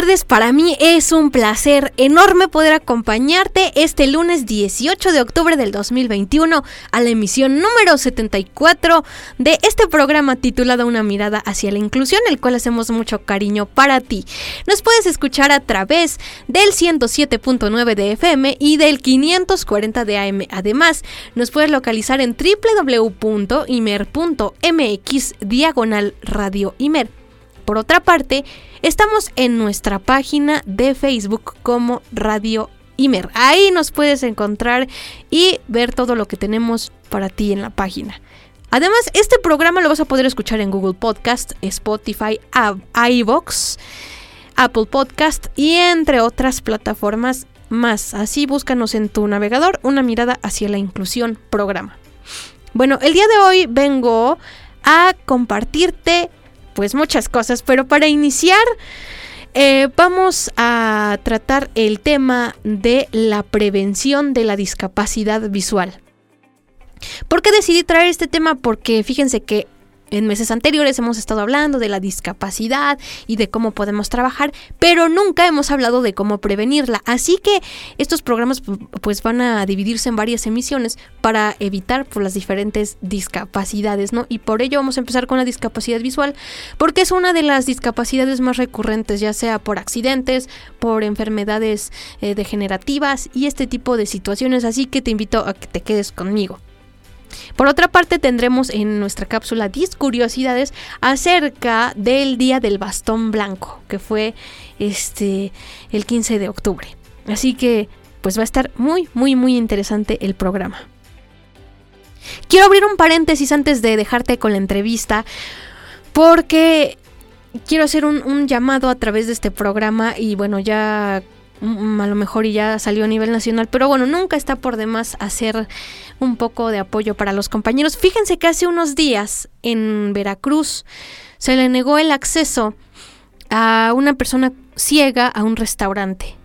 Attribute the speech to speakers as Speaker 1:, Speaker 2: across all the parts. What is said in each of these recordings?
Speaker 1: Tardes, para mí es un placer enorme poder acompañarte este lunes 18 de octubre del 2021 a la emisión número 74 de este programa titulado Una mirada hacia la inclusión, el cual hacemos mucho cariño para ti. Nos puedes escuchar a través del 107.9 de FM y del 540 de AM. Además, nos puedes localizar en www.imer.mx diagonal radio Imer. Por otra parte, estamos en nuestra página de Facebook como Radio Imer. Ahí nos puedes encontrar y ver todo lo que tenemos para ti en la página. Además, este programa lo vas a poder escuchar en Google Podcast, Spotify, iVoox, Apple Podcast y entre otras plataformas más. Así búscanos en tu navegador una mirada hacia la inclusión programa. Bueno, el día de hoy vengo a compartirte pues muchas cosas, pero para iniciar eh, vamos a tratar el tema de la prevención de la discapacidad visual. ¿Por qué decidí traer este tema? Porque fíjense que en meses anteriores hemos estado hablando de la discapacidad y de cómo podemos trabajar, pero nunca hemos hablado de cómo prevenirla. Así que estos programas pues van a dividirse en varias emisiones para evitar por pues, las diferentes discapacidades, ¿no? Y por ello vamos a empezar con la discapacidad visual, porque es una de las discapacidades más recurrentes, ya sea por accidentes, por enfermedades eh, degenerativas y este tipo de situaciones. Así que te invito a que te quedes conmigo. Por otra parte, tendremos en nuestra cápsula 10 curiosidades acerca del Día del Bastón Blanco, que fue este el 15 de octubre. Así que pues va a estar muy muy muy interesante el programa. Quiero abrir un paréntesis antes de dejarte con la entrevista porque quiero hacer un, un llamado a través de este programa y bueno ya a lo mejor ya salió a nivel nacional, pero bueno, nunca está por demás hacer un poco de apoyo para los compañeros. Fíjense que hace unos días en Veracruz se le negó el acceso a una persona ciega a un restaurante.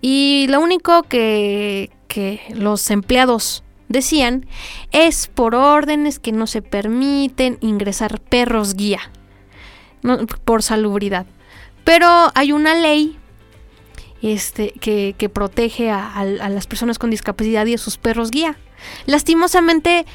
Speaker 1: Y lo único que, que los empleados decían es por órdenes que no se permiten ingresar perros guía por salubridad. Pero hay una ley este, que, que protege a, las personas con discapacidad y a sus perros guía. Lastimosamente,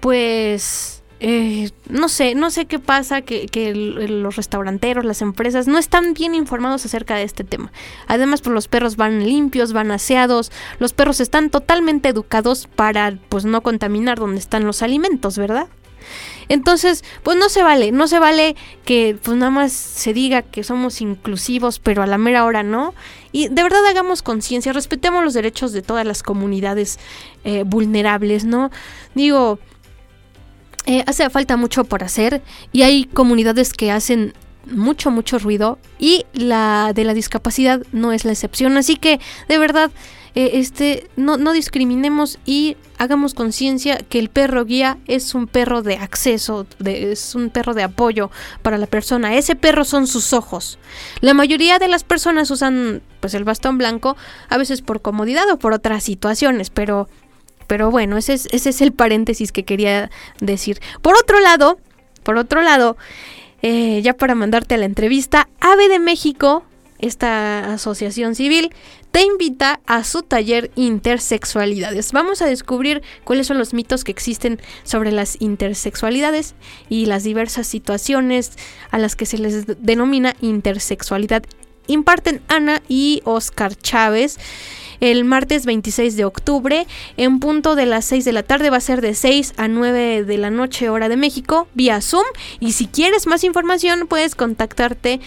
Speaker 1: pues, eh, no sé, no sé qué pasa, que, los restauranteros, las empresas, no están bien informados acerca de este tema. Además, pues los perros van limpios, van aseados, los perros están totalmente educados para, pues, no contaminar donde están los alimentos, ¿verdad? Entonces, pues no se vale, no se vale que pues nada más se diga que somos inclusivos, pero a la mera hora no. Y de verdad hagamos conciencia, respetemos los derechos de todas las comunidades eh, vulnerables, ¿no? Digo, eh, hace falta mucho por hacer y hay comunidades que hacen mucho, mucho ruido y la de la discapacidad no es la excepción. Así que, de verdad, eh, este, no, no discriminemos y hagamos conciencia que el perro guía es un perro de acceso, de, es un perro de apoyo para la persona. Ese perro son sus ojos. La mayoría de las personas usan pues el bastón blanco a veces por comodidad o por otras situaciones, pero pero bueno, ese es, ese es el paréntesis que quería decir. Por otro lado, por otro lado, eh, ya para mandarte a la entrevista, Ave de México esta asociación civil te invita a su taller Intersexualidades. Vamos a descubrir cuáles son los mitos que existen sobre las intersexualidades y las diversas situaciones a las que se les denomina intersexualidad. Imparten Ana y Oscar Chávez el martes 26 de octubre en punto de las 6 de la tarde. Va a ser de 6 a 9 de la noche hora de México vía Zoom. Y si quieres más información puedes contactarte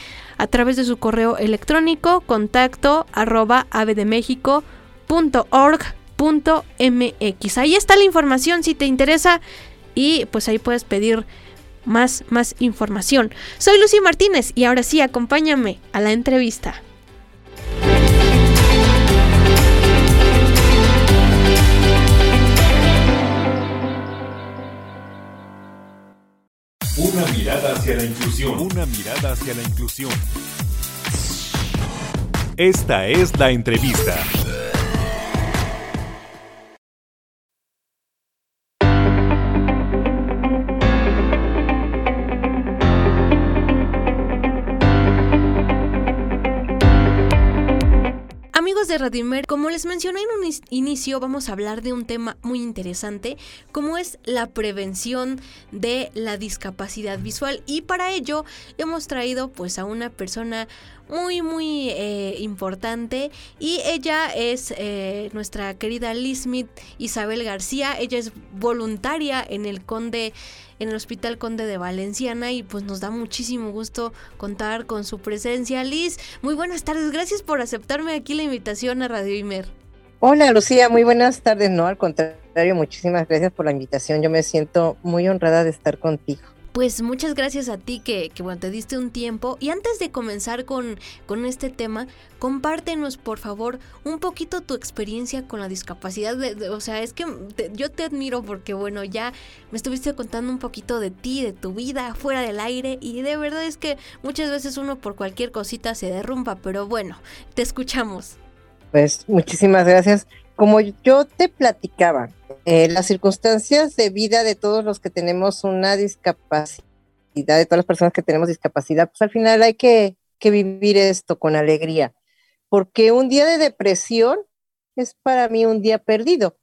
Speaker 1: a través de su correo electrónico contacto arroba avedemexico.org.mx. Ahí está la información si te interesa y pues ahí puedes pedir más, más información. Soy Lucy Martínez y ahora sí acompáñame a la entrevista.
Speaker 2: Una mirada hacia la inclusión. Una mirada hacia la inclusión. Esta es la entrevista.
Speaker 1: De Radimer, como les mencioné en un inicio, vamos a hablar de un tema muy interesante, como es la prevención de la discapacidad visual. Y para ello hemos traído pues a una persona muy muy eh, importante y ella es eh, nuestra querida Lismith Isabel García ella es voluntaria en el Conde en el Hospital Conde de Valenciana y pues nos da muchísimo gusto contar con su presencia. Liz, muy buenas tardes, gracias por aceptarme aquí la invitación a Radio Imer.
Speaker 3: Hola Lucía, muy buenas tardes, no, al contrario, muchísimas gracias por la invitación, yo me siento muy honrada de estar contigo.
Speaker 1: Pues muchas gracias a ti que, bueno, te diste un tiempo. Y antes de comenzar con, con este tema, compártenos por favor un poquito tu experiencia con la discapacidad. o sea, es que yo te admiro porque bueno, ya me estuviste contando un poquito de ti, de tu vida fuera del aire. Y de verdad es que muchas veces uno por cualquier cosita se derrumba. Pero bueno, te escuchamos.
Speaker 3: Pues muchísimas gracias. Como yo te platicaba, eh, las circunstancias de vida de todos los que tenemos una discapacidad, de todas las personas que tenemos discapacidad, pues al final hay que, vivir esto con alegría, porque un día de depresión es para mí un día perdido.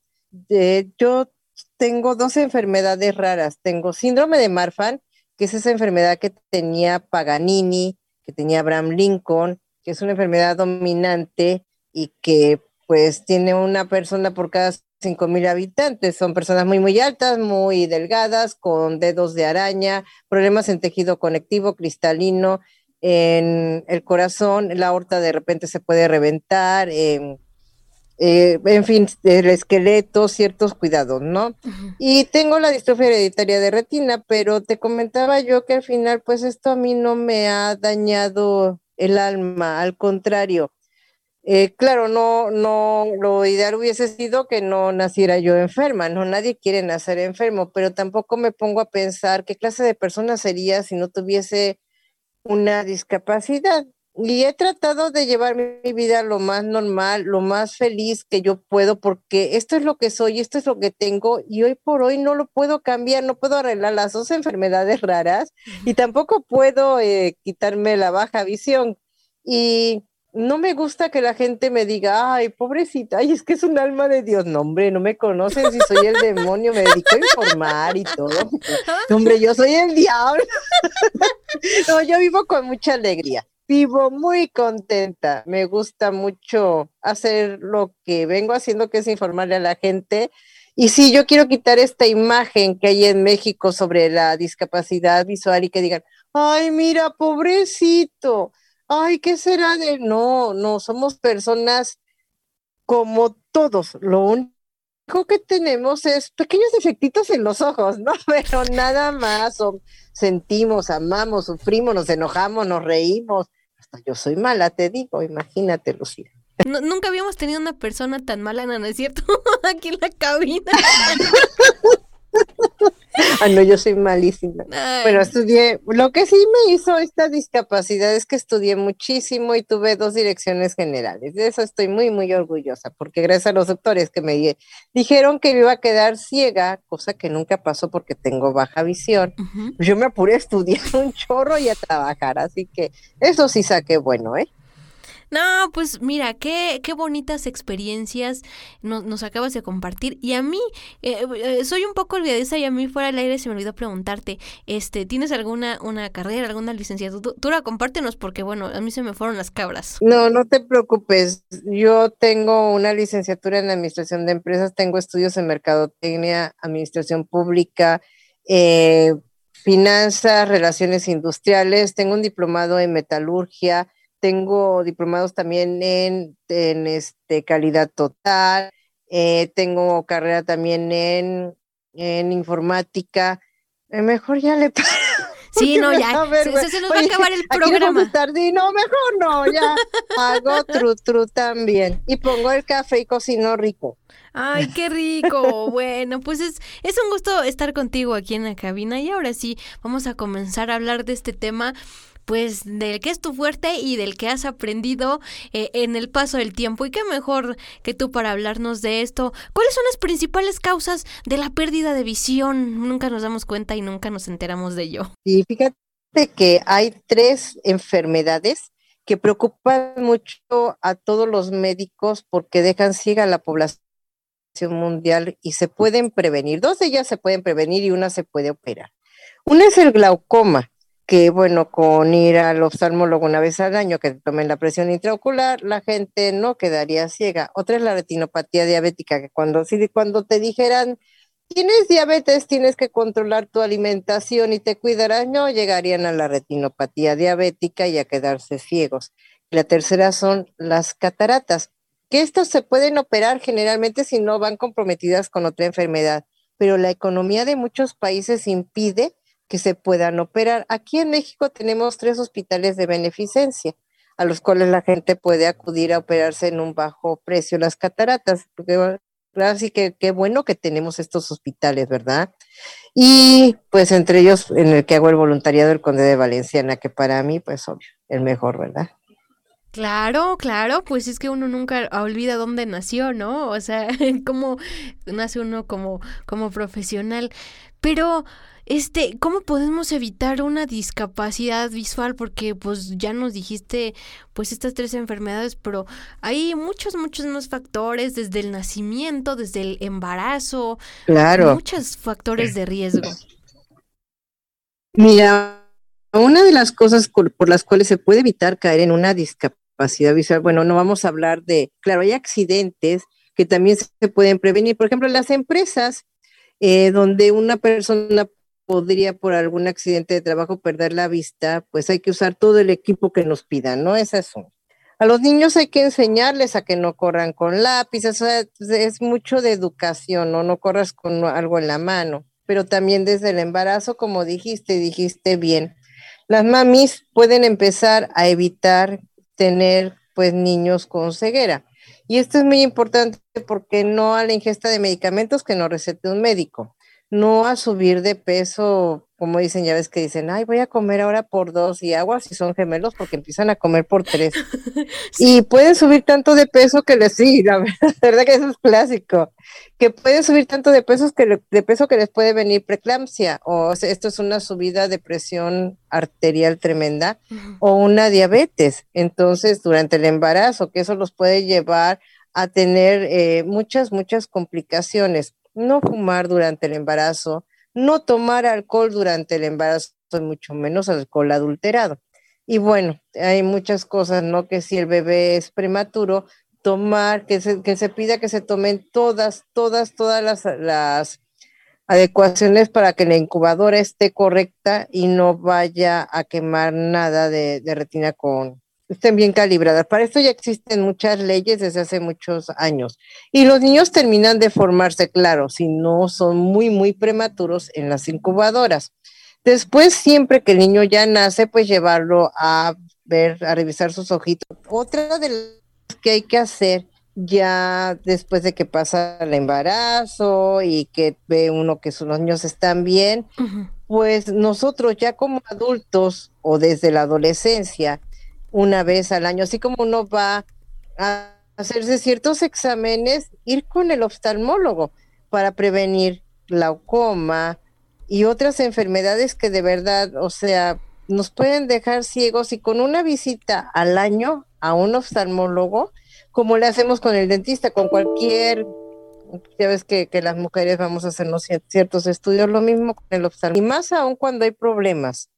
Speaker 3: yo tengo dos enfermedades raras. Tengo síndrome de Marfan, que es esa enfermedad que tenía Paganini, que tenía Abraham Lincoln, que es una enfermedad dominante y que pues tiene una persona por cada cinco mil habitantes. Son personas muy, muy altas, muy delgadas, con dedos de araña, problemas en tejido conectivo, cristalino, en el corazón, la aorta de repente se puede reventar, em, eh, en fin, el esqueleto, ciertos cuidados, ¿no? Y tengo la distrofia hereditaria de retina, pero te comentaba yo que al final, pues esto a mí no me ha dañado el alma, al contrario, eh, claro, no, no, lo ideal hubiese sido que no naciera yo enferma, no, nadie quiere nacer enfermo, pero tampoco me pongo a pensar qué clase de persona sería si no tuviese una discapacidad. Y he tratado de llevar mi vida lo más normal, lo más feliz que yo puedo, porque esto es lo que soy, esto es lo que tengo, y hoy por hoy no lo puedo cambiar, no puedo arreglar las dos enfermedades raras, y tampoco puedo eh, quitarme la baja visión. Y no me gusta que la gente me diga, ay, pobrecita, ay, es que es un alma de Dios. No, hombre, no me conocen si soy el demonio, me dedico a informar y todo. hombre, yo soy el diablo. no, yo vivo con mucha alegría. Vivo muy contenta. Me gusta mucho hacer lo que vengo haciendo, que es informarle a la gente. Y sí, yo quiero quitar esta imagen que hay en México sobre la discapacidad visual y que digan, ay, mira, pobrecito ay, ¿qué será de...? No, no, somos personas como todos. Lo único que tenemos es pequeños defectitos en los ojos, ¿no? Pero nada más. sentimos, amamos, sufrimos, nos enojamos, nos reímos. Hasta yo soy mala, te digo, imagínate, Lucía.
Speaker 1: nunca habíamos tenido una persona tan mala, ¿no es cierto? Aquí en la cabina.
Speaker 3: ah, no, yo soy malísima. Pero estudié, lo que sí me hizo esta discapacidad es que estudié muchísimo y tuve dos direcciones generales. De eso estoy muy, muy orgullosa, porque gracias a los doctores que me dijeron que me iba a quedar ciega, cosa que nunca pasó porque tengo baja visión, yo me apuré a estudiar un chorro y a trabajar, así que eso sí saqué bueno, ¿eh?
Speaker 1: No, pues mira, qué, qué bonitas experiencias nos, nos acabas de compartir. Y a mí, eh, eh, soy un poco olvidadiza y a mí fuera del aire se me olvidó preguntarte, este, ¿tienes alguna una carrera, alguna licenciatura? Compártenos porque, bueno, a mí se me fueron las cabras.
Speaker 3: No, no te preocupes. Yo tengo una licenciatura en Administración de Empresas, tengo estudios en Mercadotecnia, Administración Pública, eh, Finanzas, Relaciones Industriales, tengo un diplomado en Metalurgia, tengo diplomados también en, en este, calidad total, eh, tengo carrera también en, en informática. Eh, mejor ya le
Speaker 1: Sí, no, ya. se, nos va a acabar el programa.
Speaker 3: no, mejor no, ya. Hago tru tru también. Y pongo el café y cocino rico.
Speaker 1: Ay, qué rico. Bueno, pues es, es un gusto estar contigo aquí en la cabina. Y ahora sí, vamos a comenzar a hablar de este tema pues del que es tu fuerte y del que has aprendido eh, en el paso del tiempo. Y qué mejor que tú para hablarnos de esto. ¿Cuáles son las principales causas de la pérdida de visión? Nunca nos damos cuenta y nunca nos enteramos de ello.
Speaker 3: Y fíjate que hay tres enfermedades que preocupan mucho a todos los médicos porque dejan ciega a la población mundial y se pueden prevenir. Dos de ellas se pueden prevenir y una se puede operar. Una es el glaucoma, que bueno, con ir al oftalmólogo una vez al año que tomen la presión intraocular, la gente no quedaría ciega. Otra es la retinopatía diabética, que cuando, si, cuando te dijeran, tienes diabetes, tienes que controlar tu alimentación y te cuidarás, no llegarían a la retinopatía diabética y a quedarse ciegos. La tercera son las cataratas, que estas se pueden operar generalmente si no van comprometidas con otra enfermedad, pero la economía de muchos países impide que se puedan operar. Aquí en México tenemos tres hospitales de beneficencia a los cuales la gente puede acudir a operarse en un bajo precio las cataratas, porque así que qué bueno que tenemos estos hospitales, ¿verdad? Y pues entre ellos en el que hago el voluntariado el Conde de Valenciana, que para mí pues obvio, el mejor, ¿verdad?
Speaker 1: Claro, claro, pues es que uno nunca olvida dónde nació, ¿no? O sea, cómo nace uno como, como profesional. Pero este, ¿cómo podemos evitar una discapacidad visual? Porque pues ya nos dijiste pues estas tres enfermedades, pero hay muchos, muchos más factores, desde el nacimiento, desde el embarazo,
Speaker 3: claro.
Speaker 1: muchos factores de riesgo.
Speaker 3: Mira, una de las cosas por las cuales se puede evitar caer en una discapacidad visual, bueno, no vamos a hablar de, claro, hay accidentes que también se pueden prevenir. Por ejemplo, las empresas eh, donde una persona podría por algún accidente de trabajo perder la vista, pues hay que usar todo el equipo que nos pidan, ¿no? Es eso. A los niños hay que enseñarles a que no corran con lápices, es mucho de educación, ¿no? No corras con algo en la mano, pero también desde el embarazo, como dijiste, dijiste bien, las mamis pueden empezar a evitar tener pues niños con ceguera. Y esto es muy importante porque no a la ingesta de medicamentos que no recete un médico no a subir de peso, como dicen, ya ves que dicen, ay, voy a comer ahora por dos y aguas si son gemelos porque empiezan a comer por tres. Y pueden subir tanto de peso que les, sí, la verdad que eso es clásico, que pueden subir tanto de, pesos que de peso que les puede venir preeclampsia o esto es una subida de presión arterial tremenda o una diabetes. Entonces, durante el embarazo, que eso los puede llevar a tener eh, muchas, muchas complicaciones no fumar durante el embarazo, no tomar alcohol durante el embarazo, mucho menos alcohol adulterado. Y bueno, hay muchas cosas, ¿no? Que si el bebé es prematuro, tomar, que se, que se pida que se tomen todas, todas, todas las, las adecuaciones para que la incubadora esté correcta y no vaya a quemar nada de retina con, estén bien calibradas. Para esto ya existen muchas leyes desde hace muchos años. Y los niños terminan de formarse, claro, si no son muy, muy prematuros en las incubadoras. Después, siempre que el niño ya nace, pues llevarlo a ver, a revisar sus ojitos. Otra de las que hay que hacer ya después de que pasa el embarazo y que ve uno que sus niños están bien, pues nosotros ya como adultos o desde la adolescencia, una vez al año, así como uno va a hacerse ciertos exámenes, ir con el oftalmólogo para prevenir glaucoma y otras enfermedades que de verdad, o sea, nos pueden dejar ciegos y con una visita al año a un oftalmólogo, como le hacemos con el dentista, con cualquier, ya ves que, que las mujeres vamos a hacernos ciertos estudios, lo mismo con el oftalmólogo. Y más aún cuando hay problemas,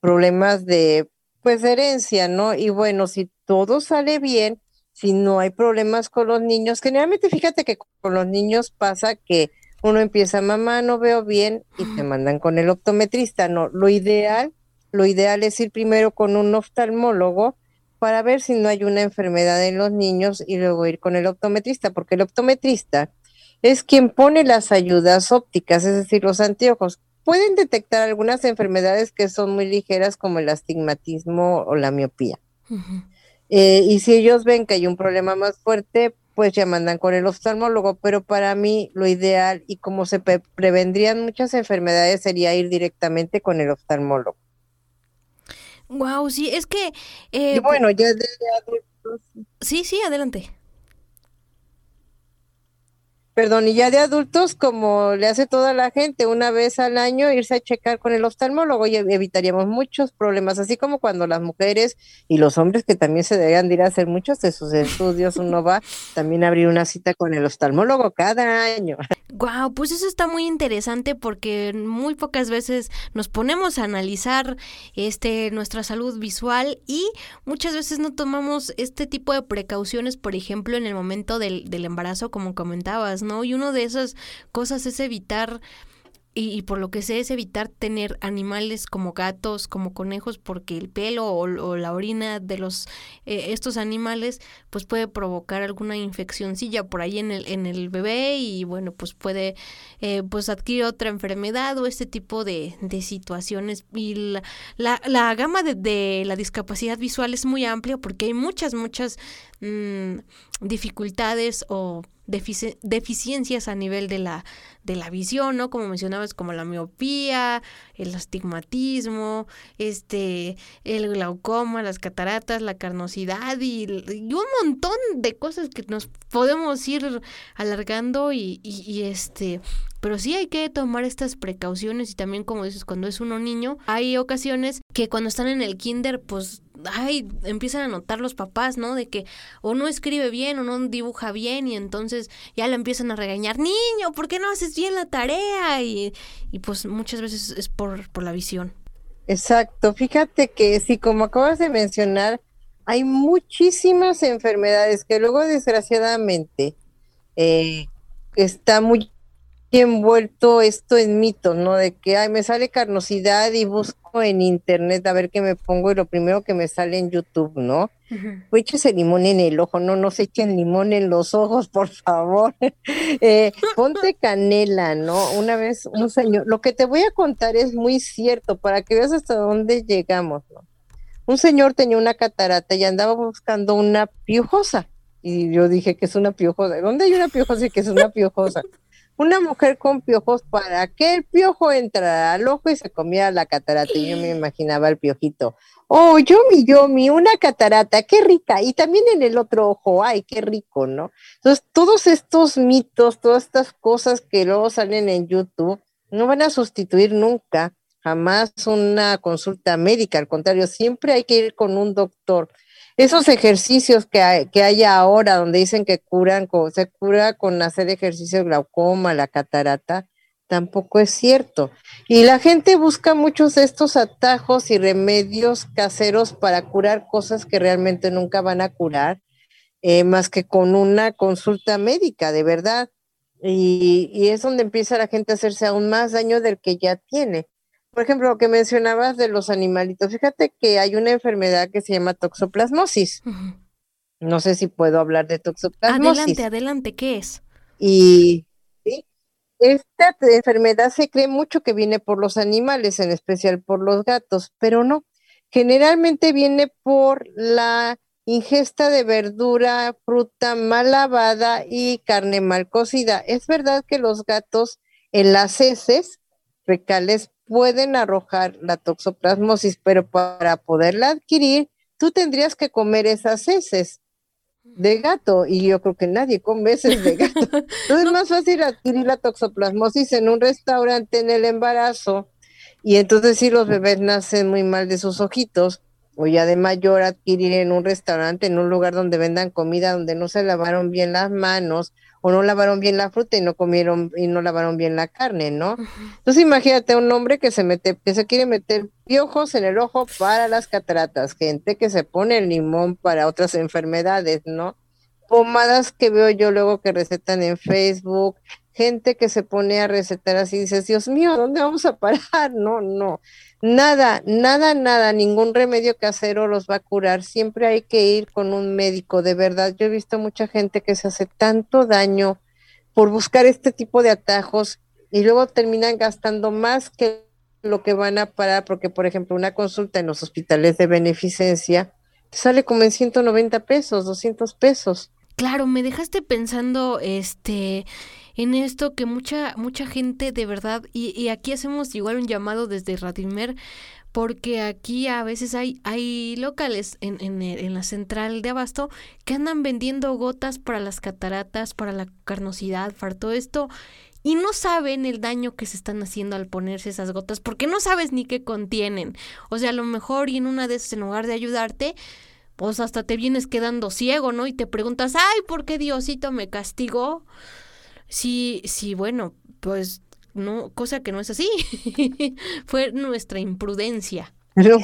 Speaker 3: problemas de, pues, herencia, ¿no? Y bueno, si todo sale bien, si no hay problemas con los niños, generalmente fíjate que con los niños pasa que uno empieza, mamá, no veo bien, y te mandan con el optometrista, no, lo ideal, lo ideal es ir primero con un oftalmólogo, para ver si no hay una enfermedad en los niños y luego ir con el optometrista, porque el optometrista es quien pone las ayudas ópticas, es decir, los anteojos. Pueden detectar algunas enfermedades que son muy ligeras como el astigmatismo o la miopía. Eh, y si ellos ven que hay un problema más fuerte, pues ya mandan con el oftalmólogo, pero para mí lo ideal y como se prevendrían muchas enfermedades sería ir directamente con el oftalmólogo.
Speaker 1: Wow, sí, es que...
Speaker 3: Eh, y bueno, ya de adultos.
Speaker 1: Sí, sí, adelante.
Speaker 3: Perdón, y ya de adultos, como le hace toda la gente, una vez al año irse a checar con el oftalmólogo y evitaríamos muchos problemas, así como cuando las mujeres y los hombres que también se deberían de ir a hacer muchos de sus estudios, uno va también a abrir una cita con el oftalmólogo cada año.
Speaker 1: Wow, pues eso está muy interesante porque muy pocas veces nos ponemos a analizar este nuestra salud visual y muchas veces no tomamos este tipo de precauciones, por ejemplo, en el momento del, del embarazo, como comentabas, ¿no? Y una de esas cosas es evitar y, por lo que sé es evitar tener animales como gatos, como conejos, porque el pelo o, la orina de los eh, estos animales pues puede provocar alguna infeccióncilla por ahí en el, en el bebé y bueno pues puede eh, pues adquirir otra enfermedad o este tipo de, de situaciones y la, la, la gama de, de, la discapacidad visual es muy amplia porque hay muchas muchas mmm, dificultades o deficiencias a nivel de la, de la visión, ¿no? Como mencionabas, como la miopía, el astigmatismo, este, el glaucoma, las cataratas, la carnosidad y, y un montón de cosas que nos podemos ir alargando y, y, y este pero sí hay que tomar estas precauciones y también como dices cuando es uno niño hay ocasiones que cuando están en el kinder pues ay, empiezan a notar los papás, ¿no? De que o no escribe bien o no dibuja bien y entonces ya le empiezan a regañar, niño, ¿por qué no haces bien la tarea? Y, y pues muchas veces es por, por la visión.
Speaker 3: Exacto, fíjate que sí, como acabas de mencionar, hay muchísimas enfermedades que luego desgraciadamente eh, está muy envuelto esto en mito, ¿no? De que, ay, me sale carnosidad y busco en internet a ver qué me pongo y lo primero que me sale en YouTube, ¿no? Uh ese limón en el ojo, no, no se echen limón en los ojos, por favor. eh, ponte canela, ¿no? Una vez un señor, lo que te voy a contar es muy cierto para que veas hasta dónde llegamos, ¿no? Un señor tenía una catarata y andaba buscando una piojosa. Y yo dije que es una piojosa. ¿Dónde hay una piojosa y que es una piojosa? Una mujer con piojos para que el piojo entrara al ojo y se comiera la catarata. Y yo me imaginaba el piojito. Oh, yo mi, yo mi, una catarata, qué rica. Y también en el otro ojo, ay, qué rico, ¿no? Entonces, todos estos mitos, todas estas cosas que luego salen en YouTube, no van a sustituir nunca, jamás una consulta médica. Al contrario, siempre hay que ir con un doctor esos ejercicios que hay, que hay ahora, donde dicen que curan, se cura con hacer ejercicio glaucoma, la catarata, tampoco es cierto. Y la gente busca muchos de estos atajos y remedios caseros para curar cosas que realmente nunca van a curar, eh, más que con una consulta médica, de verdad. Y, y es donde empieza la gente a hacerse aún más daño del que ya tiene por ejemplo, lo que mencionabas de los animalitos, fíjate que hay una enfermedad que se llama toxoplasmosis. No sé si puedo hablar de toxoplasmosis.
Speaker 1: Adelante, adelante, ¿qué es?
Speaker 3: Y esta enfermedad se cree mucho que viene por los animales, en especial por los gatos, pero no. Generalmente viene por la ingesta de verdura, fruta mal lavada y carne mal cocida. Es verdad que los gatos en las heces recales pueden arrojar la toxoplasmosis, pero para poderla adquirir, tú tendrías que comer esas heces de gato y yo creo que nadie come heces de gato. Entonces es más fácil adquirir la toxoplasmosis en un restaurante en el embarazo y entonces sí los bebés nacen muy mal de sus ojitos o ya de mayor adquirir en un restaurante, en un lugar donde vendan comida, donde no se lavaron bien las manos o no lavaron bien la fruta y no comieron y no lavaron bien la carne, ¿no? Entonces imagínate un hombre que se mete, que se quiere meter piojos en el ojo para las cataratas, gente que se pone el limón para otras enfermedades, ¿no? Pomadas que veo yo luego que recetan en Facebook, gente que se pone a recetar así, dices, Dios mío, ¿dónde vamos a parar? No, no. Nada, nada, nada, ningún remedio casero los va a curar. Siempre hay que ir con un médico, de verdad. Yo he visto mucha gente que se hace tanto daño por buscar este tipo de atajos y luego terminan gastando más que lo que van a parar, porque por ejemplo una consulta en los hospitales de beneficencia sale como en 190 pesos, 200 pesos.
Speaker 1: Claro, me dejaste pensando, este, en esto que mucha, mucha gente de verdad, y, aquí hacemos igual un llamado desde Radimer, porque aquí a veces hay, hay locales en, en, en, la central de abasto que andan vendiendo gotas para las cataratas, para la carnosidad, para todo esto, y no saben el daño que se están haciendo al ponerse esas gotas, porque no sabes ni qué contienen. O sea, a lo mejor y en una de esas, en lugar de ayudarte, pues hasta te vienes quedando ciego, ¿no? Y te preguntas, ay, ¿por qué Diosito me castigó? Sí, sí, bueno, pues no, cosa que no es así. Fue nuestra imprudencia.
Speaker 3: Pero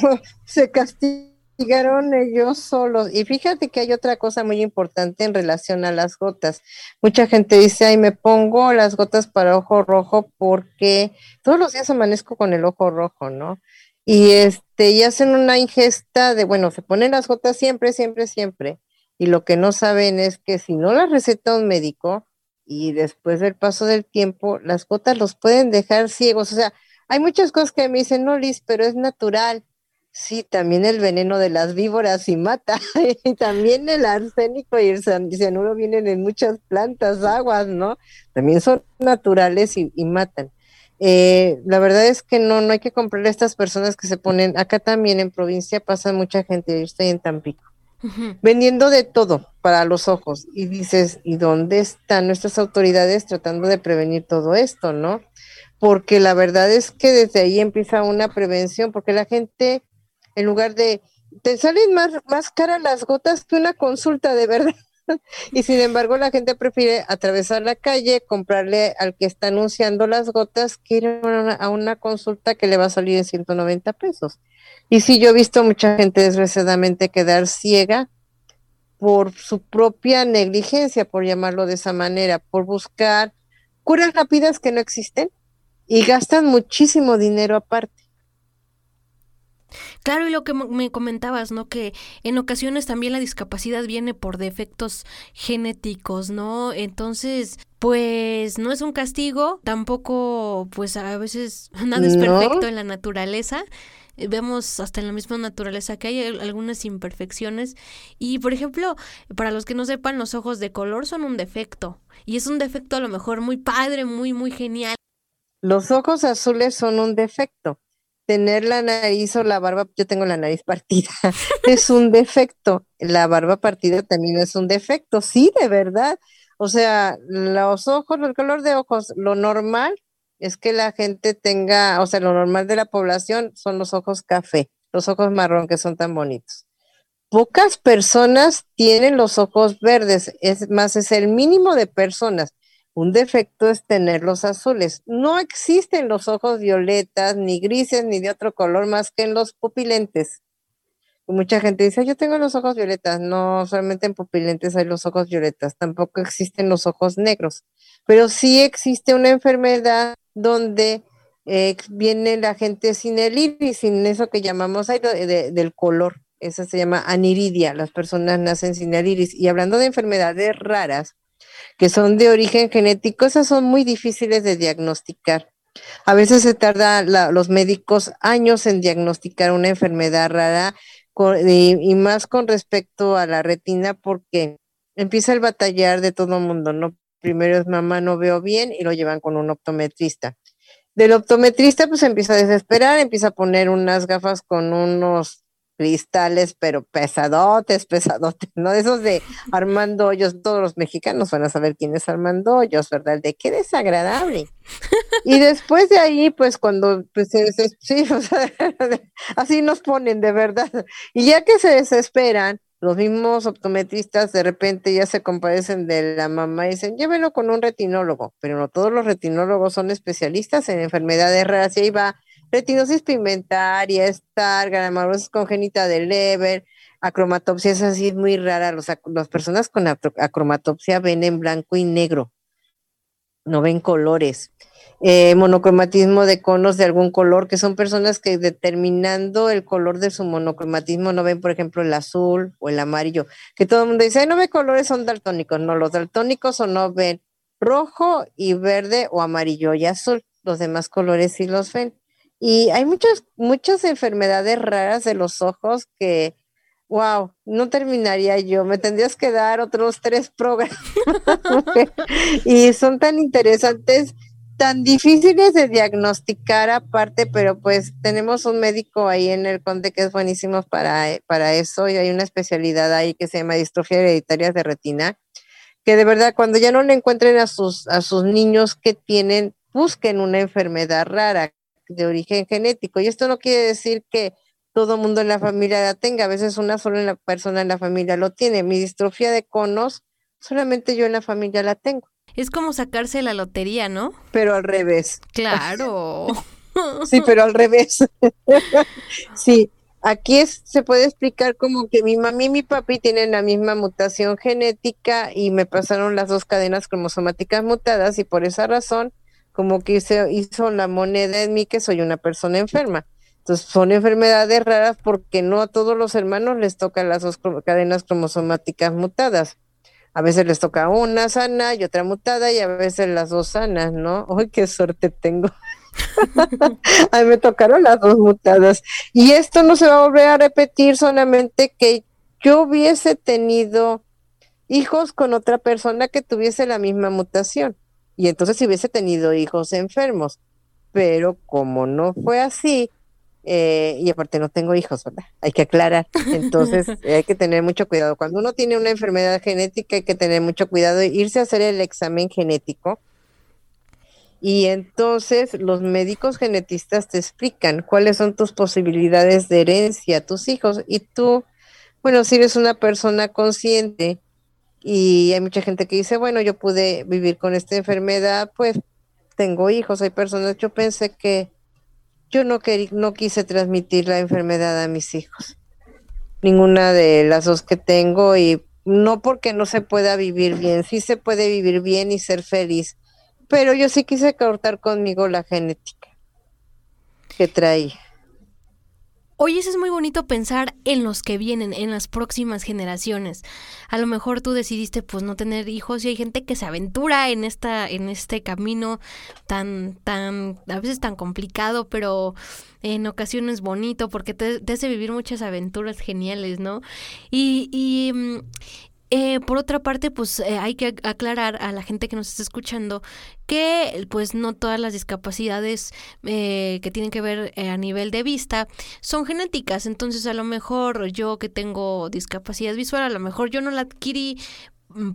Speaker 3: se castigaron ellos solos. Y fíjate que hay otra cosa muy importante en relación a las gotas. Mucha gente dice, ay, me pongo las gotas para ojo rojo porque todos los días amanezco con el ojo rojo, ¿no? Y este, y hacen una ingesta de, bueno, se ponen las gotas siempre, siempre, siempre. Y lo que no saben es que si no las receta un médico, y después del paso del tiempo, las gotas los pueden dejar ciegos. O sea, hay muchas cosas que me dicen, no, Liz, pero es natural. Sí, también el veneno de las víboras y mata. y también el arsénico y el cianuro vienen en muchas plantas, aguas, ¿no? También son naturales y, matan. Eh, la verdad es que no, no hay que comprar a estas personas que se ponen, acá también en provincia pasa mucha gente, yo estoy en Tampico vendiendo de todo para los ojos. Y dices, ¿y dónde están nuestras autoridades tratando de prevenir todo esto, no? Porque la verdad es que desde ahí empieza una prevención, porque la gente, en lugar de, te salen más, más caras las gotas que una consulta de verdad. Y sin embargo, la gente prefiere atravesar la calle, comprarle al que está anunciando las gotas, que ir a una, consulta que le va a salir en 190 pesos. Y sí, yo he visto mucha gente desgraciadamente quedar ciega por su propia negligencia, por llamarlo de esa manera, por buscar curas rápidas que no existen y gastan muchísimo dinero aparte.
Speaker 1: Claro, y lo que me comentabas, ¿no? Que en ocasiones también la discapacidad viene por defectos genéticos, ¿no? Entonces, pues no es un castigo, tampoco, pues a veces nada es perfecto en la naturaleza. Eh, vemos hasta en la misma naturaleza que hay algunas imperfecciones y por ejemplo para los que no sepan los ojos de color son un defecto y es un defecto a lo mejor muy padre muy muy genial
Speaker 3: los ojos azules son un defecto tener la nariz o la barba yo tengo la nariz partida es un defecto la barba partida también es un defecto sí de verdad o sea los ojos el color de ojos lo normal es que la gente tenga, o sea, lo normal de la población son los ojos café, los ojos marrón que son tan bonitos. Pocas personas tienen los ojos verdes, es más, es el mínimo de personas. Un defecto es tener los azules. No existen los ojos violetas, ni grises, ni de otro color más que en los pupilentes. Mucha gente dice, yo tengo los ojos violetas. No, solamente en pupilentes hay los ojos violetas. Tampoco existen los ojos negros. Pero sí existe una enfermedad donde eh, viene la gente sin el iris, sin eso que llamamos del color. Esa se llama aniridia. Las personas nacen sin el iris. Y hablando de enfermedades raras, que son de origen genético, esas son muy difíciles de diagnosticar. A veces se tarda los médicos años en diagnosticar una enfermedad rara y, y, más con respecto a la retina porque empieza el batallar de todo el mundo, ¿no? primero es mamá, no veo bien y lo llevan con un optometrista. Del optometrista pues empieza a desesperar, empieza a poner unas gafas con unos cristales, pero pesadotes, pesadotes, ¿no? Esos de Armando Hoyos, todos los mexicanos van a saber quién es Armando Hoyos, ¿verdad? De qué desagradable. Y después de ahí, pues cuando, pues sí, así nos ponen de verdad. Y ya que se desesperan, los mismos optometristas de repente ya se compadecen de la mamá y dicen, llévenlo con un retinólogo, pero no todos los retinólogos son especialistas en enfermedades raras y ahí va retinosis pigmentaria, estar, granamaurosis congénita del lever, acromatopsia es así muy rara, los, las personas con acromatopsia ven en blanco y negro, no ven colores. Eh, monocromatismo de conos de algún color, que son personas que determinando el color de su monocromatismo no ven, por ejemplo, el azul o el amarillo, que todo el mundo dice, no ve colores, son daltónicos. No, los daltónicos o no ven rojo y verde o amarillo y azul. Los demás colores sí los ven. Y hay muchas, muchas enfermedades raras de los ojos que, wow, no terminaría yo. Me tendrías que dar otros tres programas. y son tan interesantes tan difíciles de diagnosticar aparte, pero pues tenemos un médico ahí en el Conde que es buenísimo para, para eso y hay una especialidad ahí que se llama distrofia hereditaria de retina, que de verdad cuando ya no le encuentren a sus, a sus niños que tienen, busquen una enfermedad rara de origen genético. Y esto no quiere decir que todo mundo en la familia la tenga, a veces una sola persona en la familia lo tiene. Mi distrofia de conos, solamente yo en la familia la tengo.
Speaker 1: Es como sacarse la lotería, ¿no?
Speaker 3: Pero al revés.
Speaker 1: Claro.
Speaker 3: sí, pero al revés. sí, aquí es, se puede explicar como que mi mami y mi papi tienen la misma mutación genética y me pasaron las dos cadenas cromosomáticas mutadas y por esa razón como que se hizo la moneda en mí que soy una persona enferma. Entonces son enfermedades raras porque no a todos los hermanos les tocan las dos cadenas cromosomáticas mutadas a veces les toca una sana y otra mutada y a veces las dos sanas, ¿no? ¡Ay, qué suerte tengo! a mí me tocaron las dos mutadas. Y esto no se va a volver a repetir solamente que yo hubiese tenido hijos con otra persona que tuviese la misma mutación. Y entonces si hubiese tenido hijos enfermos. Pero como no fue así, eh, y aparte no tengo hijos, ¿verdad? Hay que aclarar. Entonces hay que tener mucho cuidado. Cuando uno tiene una enfermedad genética hay que tener mucho cuidado e irse a hacer el examen genético. Y entonces los médicos genetistas te explican cuáles son tus posibilidades de herencia a tus hijos. Y tú, bueno, si eres una persona consciente y hay mucha gente que dice, bueno, yo pude vivir con esta enfermedad, pues tengo hijos. Hay personas, yo pensé que yo no, no quise transmitir la enfermedad a mis hijos, ninguna de las dos que tengo y no porque no se pueda vivir bien, sí se puede vivir bien y ser feliz, pero yo sí quise cortar conmigo la genética que traía.
Speaker 1: Oye, eso es muy bonito pensar en los que vienen, en las próximas generaciones. A lo mejor tú decidiste pues no tener hijos y hay gente que se aventura en esta en este camino tan tan a veces tan complicado, pero en ocasiones bonito porque te, te hace vivir muchas aventuras geniales, ¿no? Y, y, mm, eh, por otra parte, pues eh, hay que aclarar a la gente que nos está escuchando que pues no todas las discapacidades eh, que tienen que ver a nivel de vista son genéticas. Entonces a lo mejor yo que tengo discapacidad visual, a lo mejor yo no la adquirí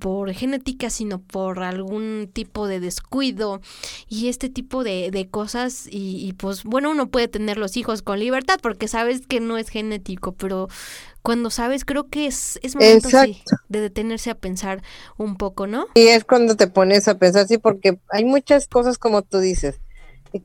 Speaker 1: por genética, sino por algún tipo de descuido y este tipo de, de cosas. Y, y, pues bueno, uno puede tener los hijos con libertad porque sabes que no es genético, pero cuando sabes, creo que es, es momento de detenerse a pensar un poco, ¿no?
Speaker 3: Y es cuando te pones a pensar, sí, porque hay muchas cosas como tú dices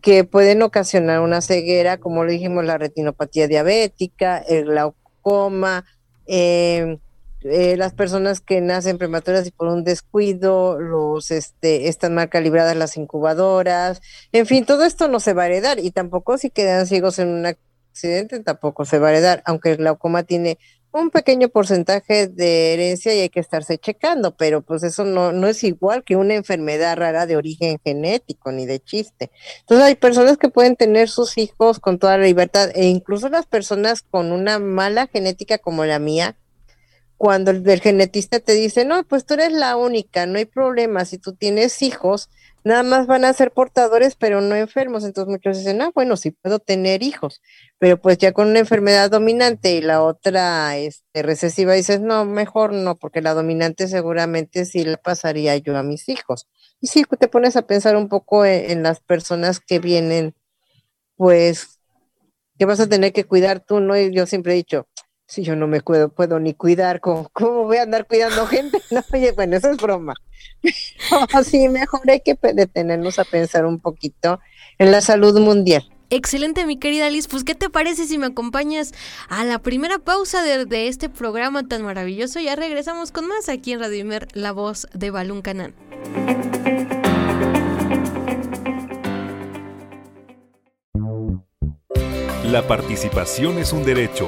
Speaker 3: que pueden ocasionar una ceguera, como lo dijimos, la retinopatía diabética, el glaucoma, em, eh, las personas que nacen prematuras y por un descuido, los este, están mal calibradas las incubadoras, en fin, todo esto no se va a heredar y tampoco si quedan ciegos en una accidente tampoco se va a heredar, aunque el glaucoma tiene un pequeño porcentaje de herencia y hay que estarse checando, pero pues eso no, no es igual que una enfermedad rara de origen genético ni de chiste. Entonces hay personas que pueden tener sus hijos con toda la libertad e incluso las personas con una mala genética como la mía, cuando el, genetista te dice, no, pues tú eres la única, no hay problema, si tú tienes hijos, nada más van a ser portadores, pero no enfermos. Entonces muchos dicen, ah, bueno, sí puedo tener hijos, pero pues ya con una enfermedad dominante y la otra este, recesiva, dices, no, mejor no, porque la dominante seguramente sí la pasaría yo a mis hijos. Y sí, te pones a pensar un poco en, en las personas que vienen, pues, que vas a tener que cuidar tú, ¿no? Y yo siempre he dicho, si yo no me puedo, puedo ni cuidar, ¿cómo, ¿cómo voy a andar cuidando gente? No, oye, bueno, eso es broma. sí, mejor hay que detenernos a pensar un poquito en la salud mundial.
Speaker 1: Excelente, mi querida Liz. Pues, ¿qué te parece si me acompañas a la primera pausa de, este programa tan maravilloso? Ya regresamos con más aquí en Radio Imer, la voz de Balún Canán.
Speaker 2: La participación es un derecho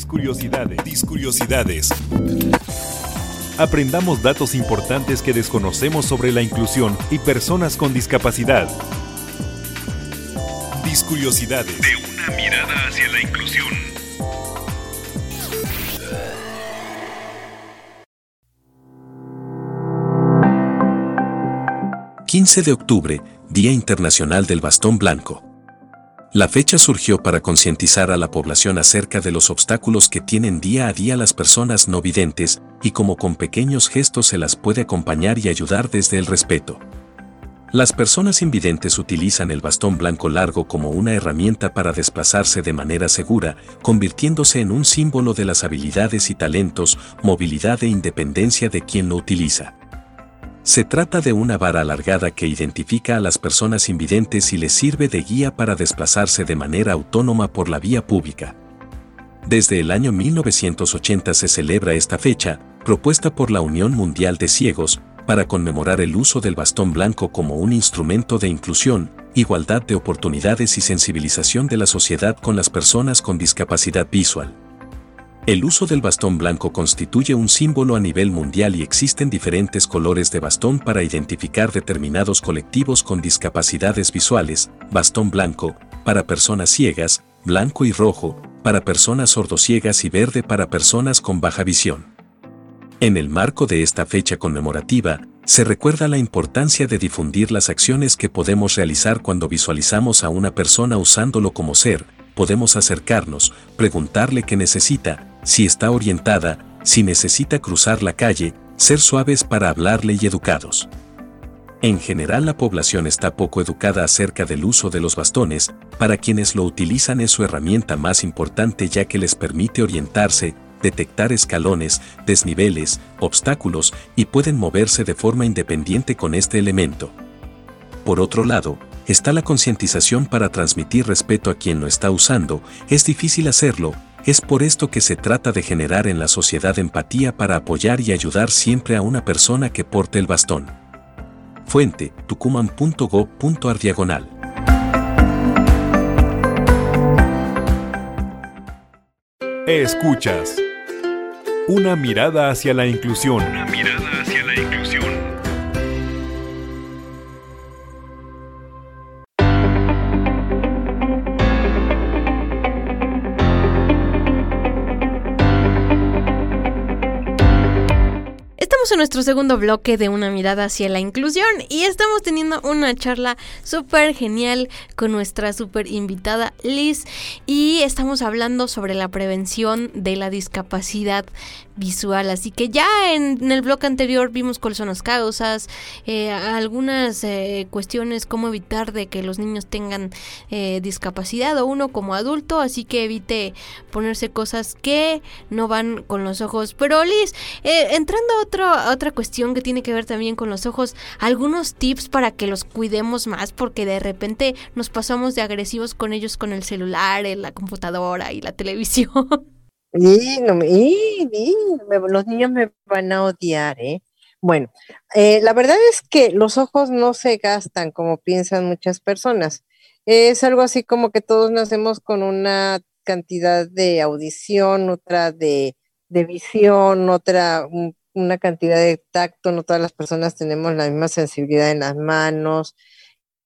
Speaker 2: Discuriosidades. Discuriosidades. Aprendamos datos importantes que desconocemos sobre la inclusión y personas con discapacidad. Discuriosidades. De una mirada hacia la inclusión.
Speaker 4: ...15 de octubre, Día Internacional del Bastón Blanco. La fecha surgió para concientizar a la población acerca de los obstáculos que tienen día a día las personas no videntes y cómo con pequeños gestos se las puede acompañar y ayudar desde el respeto. Las personas invidentes utilizan el bastón blanco largo como una herramienta para desplazarse de manera segura, convirtiéndose en un símbolo de las habilidades y talentos, movilidad e independencia de quien lo utiliza. Se trata de una vara alargada que identifica a las personas invidentes y les sirve de guía para desplazarse de manera autónoma por la vía pública. Desde el año 1980 se celebra esta fecha, propuesta por la Unión Mundial de Ciegos, para conmemorar el uso del bastón blanco como un instrumento de inclusión, igualdad de oportunidades y sensibilización de la sociedad con las personas con discapacidad visual. El uso del bastón blanco constituye un símbolo a nivel mundial y existen diferentes colores de bastón para identificar determinados colectivos con discapacidades visuales, bastón blanco, para personas ciegas, blanco y rojo, para personas sordociegas y verde para personas con baja visión. En el marco de esta fecha conmemorativa, se recuerda la importancia de difundir las acciones que podemos realizar cuando visualizamos a una persona usándolo como ser, podemos acercarnos, preguntarle qué necesita, si está orientada, si necesita cruzar la calle, ser suaves para hablarle y educados. En general la población está poco educada acerca del uso de los bastones, para quienes lo utilizan es su herramienta más importante ya que les permite orientarse, detectar escalones, desniveles, obstáculos y pueden moverse de forma independiente con este elemento. Por otro lado, está la concientización para transmitir respeto a quien lo está usando, es difícil hacerlo, es por esto que se trata de generar en la sociedad empatía para apoyar y ayudar siempre a una persona que porte el bastón. Fuente, tucuman.go.ar diagonal.
Speaker 2: Escuchas. Una mirada hacia la inclusión.
Speaker 1: En nuestro segundo bloque de una mirada hacia la inclusión y estamos teniendo una charla súper genial con nuestra súper invitada Liz y estamos hablando sobre la prevención de la discapacidad visual. Así que ya en, el bloque anterior vimos cuáles son las causas, eh, algunas eh, cuestiones, cómo evitar de que los niños tengan eh, discapacidad o uno como adulto, así que evite ponerse cosas que no van con los ojos. Pero Liz, entrando a, otro, otra cuestión que tiene que ver también con los ojos, algunos tips para que los cuidemos más, porque de repente nos pasamos de agresivos con ellos con el celular, la computadora y la televisión.
Speaker 3: Los niños me van a odiar, ¿eh? Bueno, eh, la verdad es que los ojos no se gastan como piensan muchas personas. Es algo así como que todos nacemos con una cantidad de audición, otra de, de visión, otra una cantidad de tacto, no todas las personas tenemos la misma sensibilidad en las manos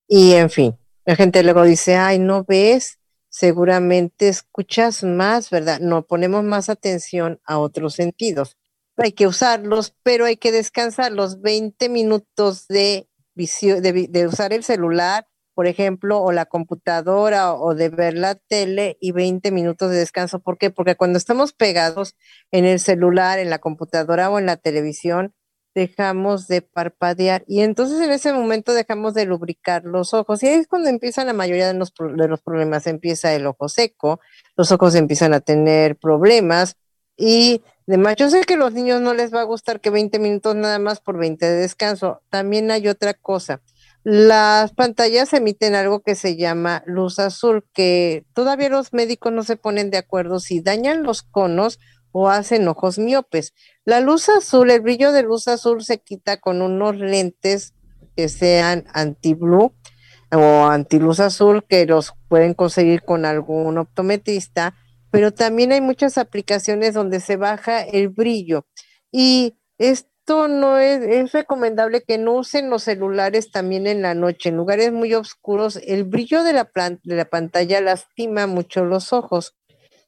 Speaker 3: y en fin, la gente luego dice, ay, no ves, seguramente escuchas más, ¿verdad? No ponemos más atención a otros sentidos. Hay que usarlos, pero hay que descansar los 20 minutos de, de, de usar el celular, por ejemplo, o la computadora o de ver la tele y 20 minutos de descanso. ¿Por qué? Porque cuando estamos pegados en el celular, en la computadora o en la televisión, dejamos de parpadear y entonces en ese momento dejamos de lubricar los ojos y ahí es cuando empiezan la mayoría de los, de los problemas. Empieza el ojo seco, los ojos empiezan a tener problemas y demás. Yo sé que a los niños no les va a gustar que 20 minutos nada más por 20 de descanso. También hay otra cosa las pantallas emiten algo que se llama luz azul, que todavía los médicos no se ponen de acuerdo si dañan los conos o hacen ojos miopes. La luz azul, el brillo de luz azul se quita con unos lentes que sean anti-blue o anti-luz azul que los pueden conseguir con algún optometrista, pero también hay muchas aplicaciones donde se baja el brillo y es esto no es, es recomendable que no usen los celulares también en la noche, en lugares muy oscuros. El brillo de la, de la pantalla lastima mucho los ojos.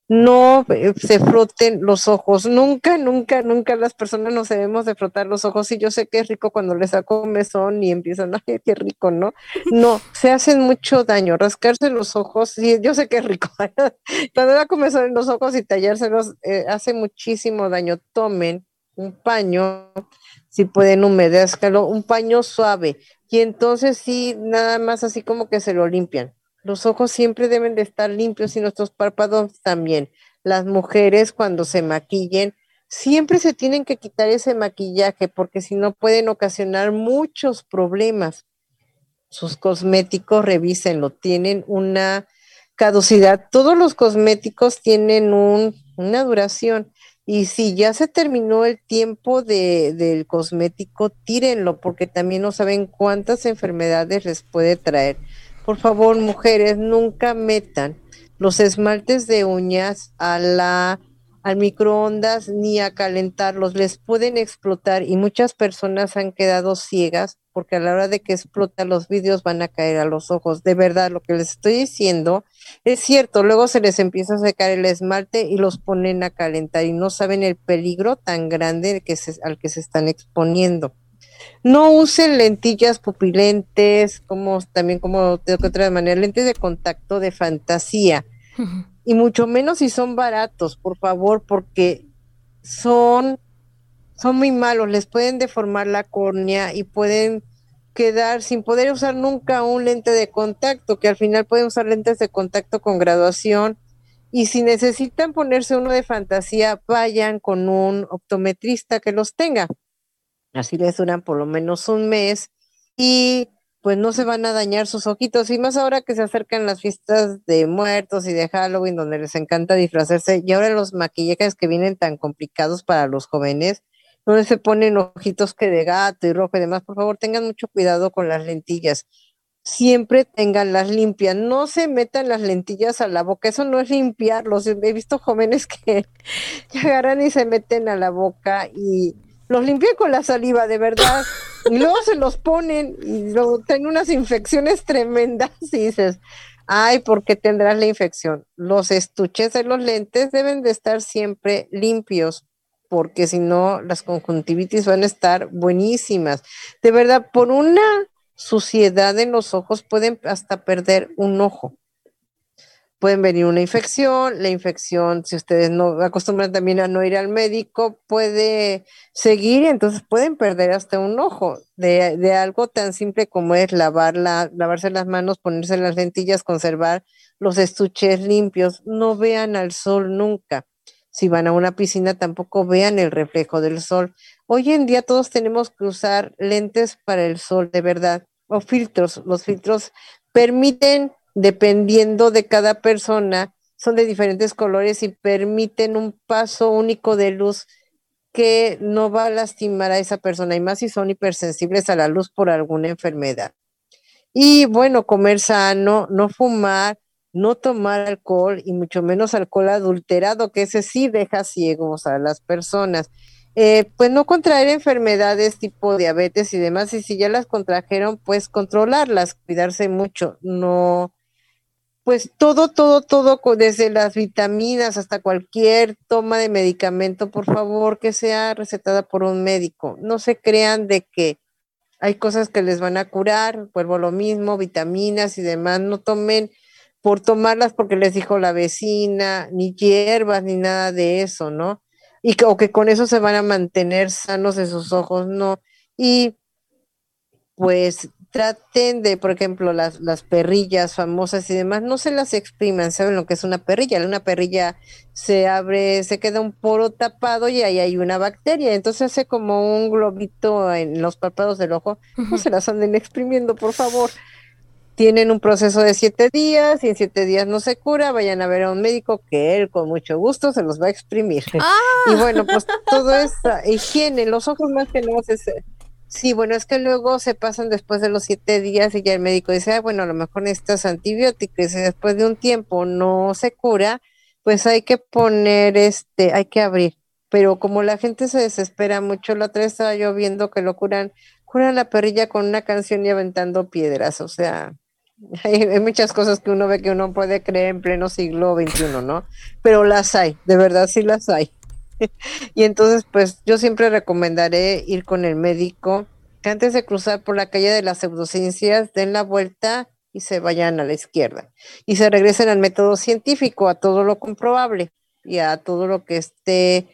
Speaker 3: No eh, se froten los ojos. Nunca, nunca, nunca las personas nos debemos de frotar los ojos. Y yo sé que es rico cuando les saco un mesón y empiezan, ay, qué rico, ¿no? No, se hacen mucho daño. Rascarse los ojos, sí, yo sé que es rico. cuando da comezón en los ojos y tallárselos eh, hace muchísimo daño. Tomen un paño, si pueden humedezcalo, un paño suave. Y entonces sí, nada más así como que se lo limpian. Los ojos siempre deben de estar limpios y nuestros párpados también. Las mujeres cuando se maquillen, siempre se tienen que quitar ese maquillaje porque si no pueden ocasionar muchos problemas. Sus cosméticos, revísenlo, tienen una caducidad. Todos los cosméticos tienen un, una duración y si ya se terminó el tiempo de, del cosmético, tírenlo porque también no saben cuántas enfermedades les puede traer. Por favor, mujeres, nunca metan los esmaltes de uñas a la al microondas ni a calentarlos, les pueden explotar y muchas personas han quedado ciegas porque a la hora de que explotan los vídeos van a caer a los ojos. De verdad, lo que les estoy diciendo es cierto, luego se les empieza a secar el esmalte y los ponen a calentar y no saben el peligro tan grande al que se están exponiendo. No usen lentillas pupilentes, como también como de otra manera, lentes de contacto de fantasía y mucho menos si son baratos, por favor, porque son, son muy malos, les pueden deformar la córnea y pueden quedar sin poder usar nunca un lente de contacto, que al final pueden usar lentes de contacto con graduación. Y si necesitan ponerse uno de fantasía, vayan con un optometrista que los tenga. Así les duran por lo menos un mes y pues no se van a dañar sus ojitos. Y más ahora que se acercan las fiestas de muertos y de Halloween, donde les encanta disfrazarse, y ahora los maquillajes que vienen tan complicados para los jóvenes, donde se ponen ojitos que de gato y rojo y demás, por favor, tengan mucho cuidado con las lentillas. Siempre tengan las limpias, no se metan las lentillas a la boca, eso no es limpiarlos. He visto jóvenes que, agarran y se meten a la boca y los limpian con la saliva, de verdad. Y luego se los ponen y luego tienen unas infecciones tremendas y dices, ay, ¿por qué tendrás la infección? Los estuches de los lentes deben de estar siempre limpios porque si no las conjuntivitis van a estar buenísimas. De verdad, por una suciedad en los ojos pueden hasta perder un ojo pueden venir una infección, la infección, si ustedes no acostumbran también a no ir al médico, puede seguir y entonces pueden perder hasta un ojo de, de algo tan simple como es lavar la, lavarse las manos, ponerse las lentillas, conservar los estuches limpios, no vean al sol nunca. Si van a una piscina, tampoco vean el reflejo del sol. Hoy en día todos tenemos que usar lentes para el sol, de verdad, o filtros. Los filtros permiten dependiendo de cada persona, son de diferentes colores y permiten un paso único de luz que no va a lastimar a esa persona y más si son hipersensibles a la luz por alguna enfermedad. Y bueno, comer sano, no fumar, no tomar alcohol y mucho menos alcohol adulterado, que ese sí deja ciegos a las personas. Eh, pues no contraer enfermedades tipo diabetes y demás, y si ya las contrajeron, pues controlarlas, cuidarse mucho, no, pues todo, todo, todo, desde las vitaminas hasta cualquier toma de medicamento, por favor, que sea recetada por un médico. No se crean de que hay cosas que les van a curar, vuelvo lo mismo, vitaminas y demás, no tomen por tomarlas porque les dijo la vecina, ni hierbas, ni nada de eso, ¿no? Y que, o que con eso se van a mantener sanos de sus ojos, no. Y pues traten de, por ejemplo, las, las perrillas famosas y demás, no se las expriman, ¿saben lo que es una perrilla? Una perrilla se abre, se queda un poro tapado y ahí hay una bacteria, entonces hace como un globito en los párpados del ojo, no se las anden exprimiendo, por favor. Tienen un proceso de siete días y en siete días no se cura, vayan a ver a un médico que él con mucho gusto se los va a exprimir. Y
Speaker 1: Ah.
Speaker 3: bueno, pues todo es higiene, los ojos más que nada es Sí, bueno, es que luego se pasan después de los siete días y ya el médico dice, ah, bueno, a lo mejor necesitas antibióticos y después de un tiempo no se cura, pues hay que poner este, hay que abrir. Pero como la gente se desespera mucho, la otra vez estaba yo viendo que lo curan, curan la perrilla con una canción y aventando piedras, o sea, hay, hay muchas cosas que uno ve que uno puede creer en pleno siglo XXI, ¿no? Pero las hay, de verdad sí las hay. Y entonces, pues yo siempre recomendaré ir con el médico, que antes de cruzar por la calle de las pseudociencias, den la vuelta y se vayan a la izquierda. Y se regresen al método científico, a todo lo comprobable y a todo lo que esté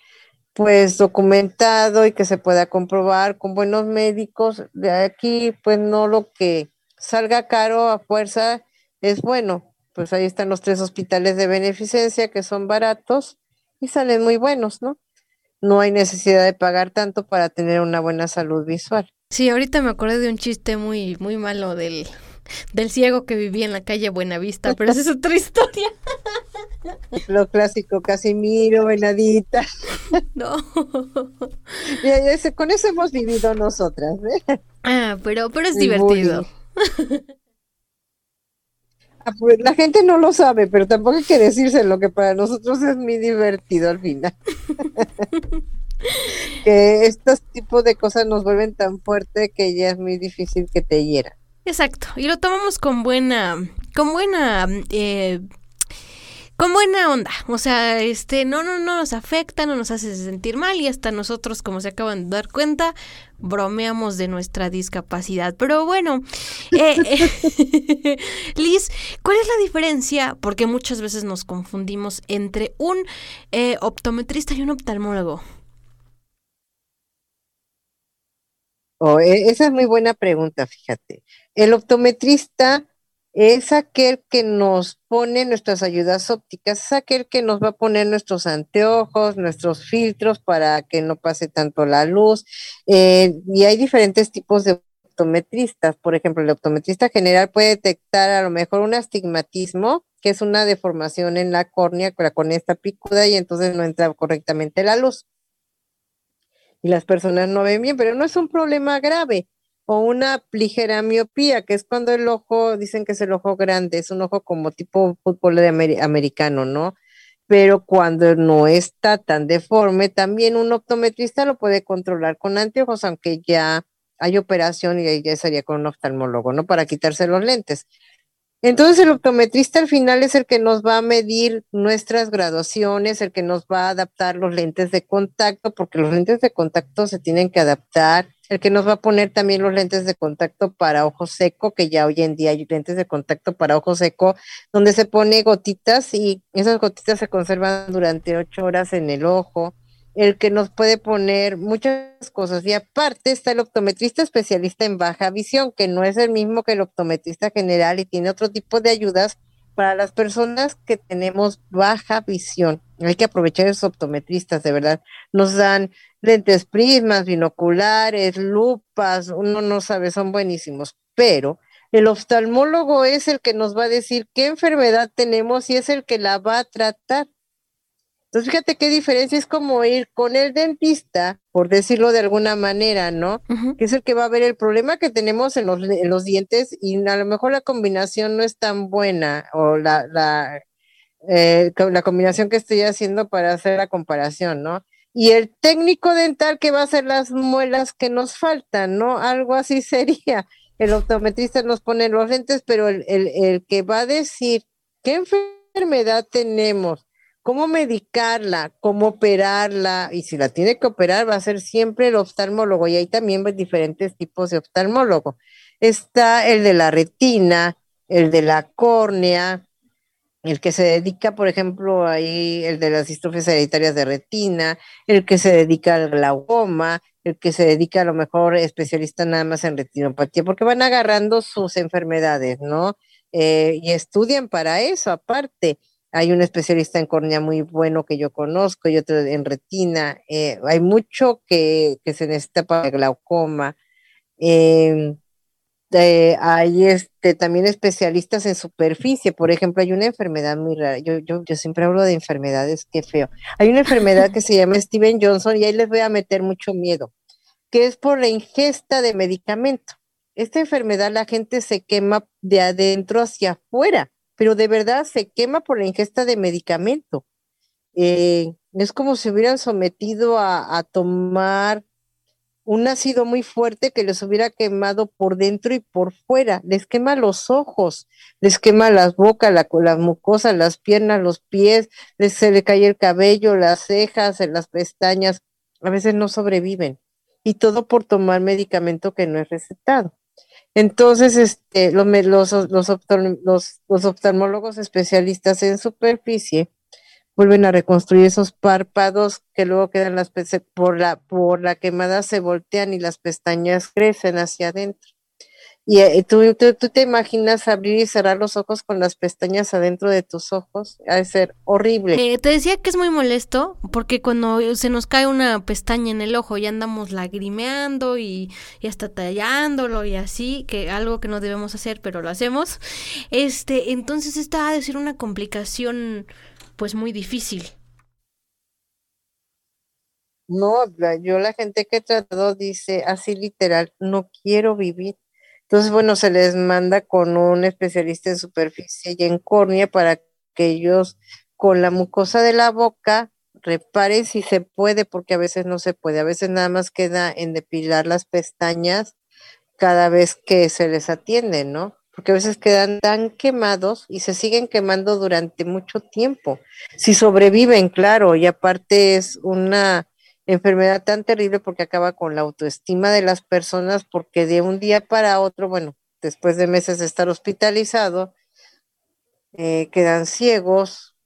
Speaker 3: pues documentado y que se pueda comprobar con buenos médicos. De aquí, pues no lo que salga caro a fuerza es bueno. Pues ahí están los tres hospitales de beneficencia que son baratos y salen muy buenos, ¿no? No hay necesidad de pagar tanto para tener una buena salud visual.
Speaker 1: Sí, ahorita me acordé de un chiste muy, muy malo del, del ciego que vivía en la calle Buenavista, pero esa es otra historia.
Speaker 3: Lo clásico, Casimiro, Venadita.
Speaker 1: No.
Speaker 3: Ya sé, con eso hemos vivido nosotras, ¿eh?
Speaker 1: Ah, pero, pero es divertido.
Speaker 3: Pues, la gente no lo sabe, pero tampoco hay que decirse lo que para nosotros es muy divertido al final. que estos tipos de cosas nos vuelven tan fuerte que ya es muy difícil que te hiera.
Speaker 1: Exacto. Y lo tomamos con buena, con buena, eh, con buena onda. O sea, este, no, no, no nos afecta, no nos hace sentir mal y hasta nosotros, como se acaban de dar cuenta, bromeamos de nuestra discapacidad. Pero bueno, eh, eh, Liz, ¿cuál es la diferencia? Porque muchas veces nos confundimos entre un eh, optometrista y un oftalmólogo.
Speaker 3: Oh, e- esa es muy buena pregunta, fíjate. El optometrista es aquel que nos pone nuestras ayudas ópticas, es aquel que nos va a poner nuestros anteojos, nuestros filtros para que no pase tanto la luz. Eh, y hay diferentes tipos de optometristas. Por ejemplo, el optometrista general puede detectar a lo mejor un astigmatismo, que es una deformación en la córnea, la córnea está picuda y entonces no entra correctamente la luz y las personas no ven bien, pero no es un problema grave. O una ligera miopía, que es cuando el ojo, dicen que es el ojo grande, es un ojo como tipo fútbol de amer- americano, ¿no? Pero cuando no está tan deforme, también un optometrista lo puede controlar con anteojos, aunque ya hay operación y ahí ya sería con un oftalmólogo, ¿no? Para quitarse los lentes. Entonces el optometrista al final es el que nos va a medir nuestras graduaciones, el que nos va a adaptar los lentes de contacto, porque los lentes de contacto se tienen que adaptar, el que nos va a poner también los lentes de contacto para ojo seco, que ya hoy en día hay lentes de contacto para ojo seco, donde se pone gotitas y esas gotitas se conservan durante ocho horas en el ojo el que nos puede poner muchas cosas. Y aparte está el optometrista especialista en baja visión, que no es el mismo que el optometrista general y tiene otro tipo de ayudas para las personas que tenemos baja visión. Hay que aprovechar esos optometristas, de verdad. Nos dan lentes prismas, binoculares, lupas, uno no sabe, son buenísimos. Pero El oftalmólogo es el que nos va a decir qué enfermedad tenemos y es el que la va a tratar. Entonces, fíjate qué diferencia es como ir con el dentista, por decirlo de alguna manera, ¿no? Que es el que va a ver el problema que tenemos en los, en los dientes y a lo mejor la combinación no es tan buena o la, la, eh, la combinación que estoy haciendo para hacer la comparación, ¿no? Y el técnico dental que va a hacer las muelas que nos faltan, ¿no? Algo así sería. El optometrista nos pone los lentes, pero el, el, el que va a decir qué enfermedad tenemos, cómo medicarla, cómo operarla, y si la tiene que operar va a ser siempre el oftalmólogo, y hay también diferentes tipos de oftalmólogo. Está el de la retina, el de la córnea, el que se dedica, por ejemplo, ahí, el de las distrofias hereditarias de retina, el que se dedica al glaucoma, el que se dedica a lo mejor especialista nada más en retinopatía, porque van agarrando sus enfermedades, ¿no? Eh, y estudian para eso, aparte. Hay un especialista en córnea muy bueno que yo conozco y otro en retina. Eh, hay mucho que, que, se necesita para glaucoma. Eh, hay este, también especialistas en superficie. Por ejemplo, hay una enfermedad muy rara. Yo, yo, yo siempre hablo de enfermedades, qué feo. Hay una enfermedad que se llama Steven Johnson y ahí les voy a meter mucho miedo, que es por la ingesta de medicamento. Esta enfermedad la gente se quema de adentro hacia afuera, pero de verdad se quema por la ingesta de medicamento. Eh, es como si hubieran sometido a, tomar un ácido muy fuerte que les hubiera quemado por dentro y por fuera. Les quema los ojos, les quema las bocas, la, las mucosas, las piernas, los pies, les, se le cae el cabello, las cejas, las pestañas. A veces no sobreviven. Y todo por tomar medicamento que no es recetado. Entonces, este, los, los, los, los oftalmólogos especialistas en superficie vuelven a reconstruir esos párpados que luego quedan las por la por la quemada se voltean y las pestañas crecen hacia adentro. Y eh, ¿tú, tú, te imaginas abrir y cerrar los ojos con las pestañas adentro de tus ojos, ha de ser horrible.
Speaker 1: Eh, te decía que es muy molesto porque cuando se nos cae una pestaña en el ojo y andamos lagrimeando y, y hasta tallándolo y así, que algo que no debemos hacer, pero lo hacemos. Este, entonces esta ha de ser una complicación pues muy difícil.
Speaker 3: No, yo la gente que he tratado dice así literal, no quiero vivir. Entonces, bueno, se les manda con un especialista en superficie y en córnea para que ellos con la mucosa de la boca reparen si se puede, porque a veces no se puede, a veces nada más queda en depilar las pestañas cada vez que se les atiende, ¿no? porque a veces quedan tan quemados y se siguen quemando durante mucho tiempo. Si sobreviven, claro, y aparte es una enfermedad tan terrible porque acaba con la autoestima de las personas, porque de un día para otro, bueno, después de meses de estar hospitalizado, eh, quedan ciegos,